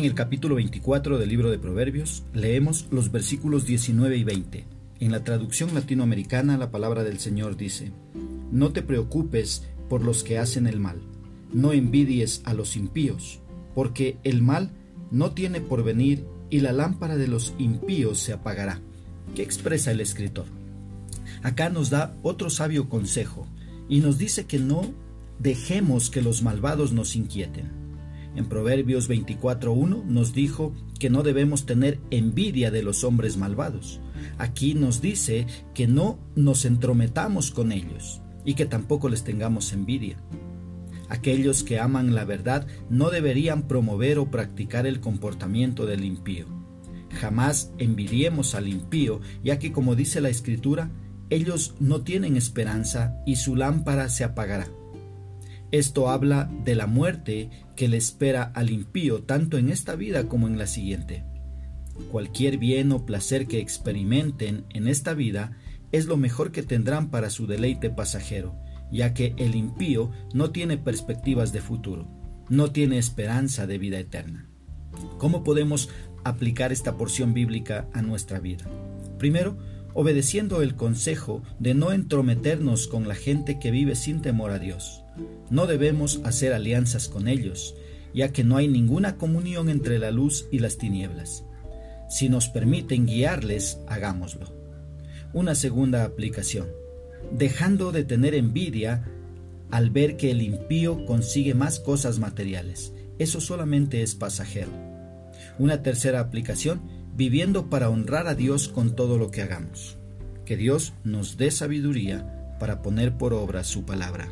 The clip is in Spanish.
En el capítulo 24 del libro de Proverbios leemos los versículos 19 y 20. En la traducción latinoamericana la palabra del Señor dice, No te preocupes por los que hacen el mal, no envidies a los impíos, porque el mal no tiene porvenir y la lámpara de los impíos se apagará. ¿Qué expresa el escritor? Acá nos da otro sabio consejo y nos dice que no dejemos que los malvados nos inquieten. En Proverbios 24.1 nos dijo que no debemos tener envidia de los hombres malvados. Aquí nos dice que no nos entrometamos con ellos y que tampoco les tengamos envidia. Aquellos que aman la verdad no deberían promover o practicar el comportamiento del impío. Jamás envidiemos al impío, ya que como dice la Escritura, ellos no tienen esperanza y su lámpara se apagará. Esto habla de la muerte que le espera al impío tanto en esta vida como en la siguiente. Cualquier bien o placer que experimenten en esta vida es lo mejor que tendrán para su deleite pasajero, ya que el impío no tiene perspectivas de futuro, no tiene esperanza de vida eterna. ¿Cómo podemos aplicar esta porción bíblica a nuestra vida? Primero, obedeciendo el consejo de no entrometernos con la gente que vive sin temor a Dios. No debemos hacer alianzas con ellos, ya que no hay ninguna comunión entre la luz y las tinieblas. Si nos permiten guiarles, hagámoslo. Una segunda aplicación. Dejando de tener envidia al ver que el impío consigue más cosas materiales. Eso solamente es pasajero. Una tercera aplicación viviendo para honrar a Dios con todo lo que hagamos. Que Dios nos dé sabiduría para poner por obra su palabra.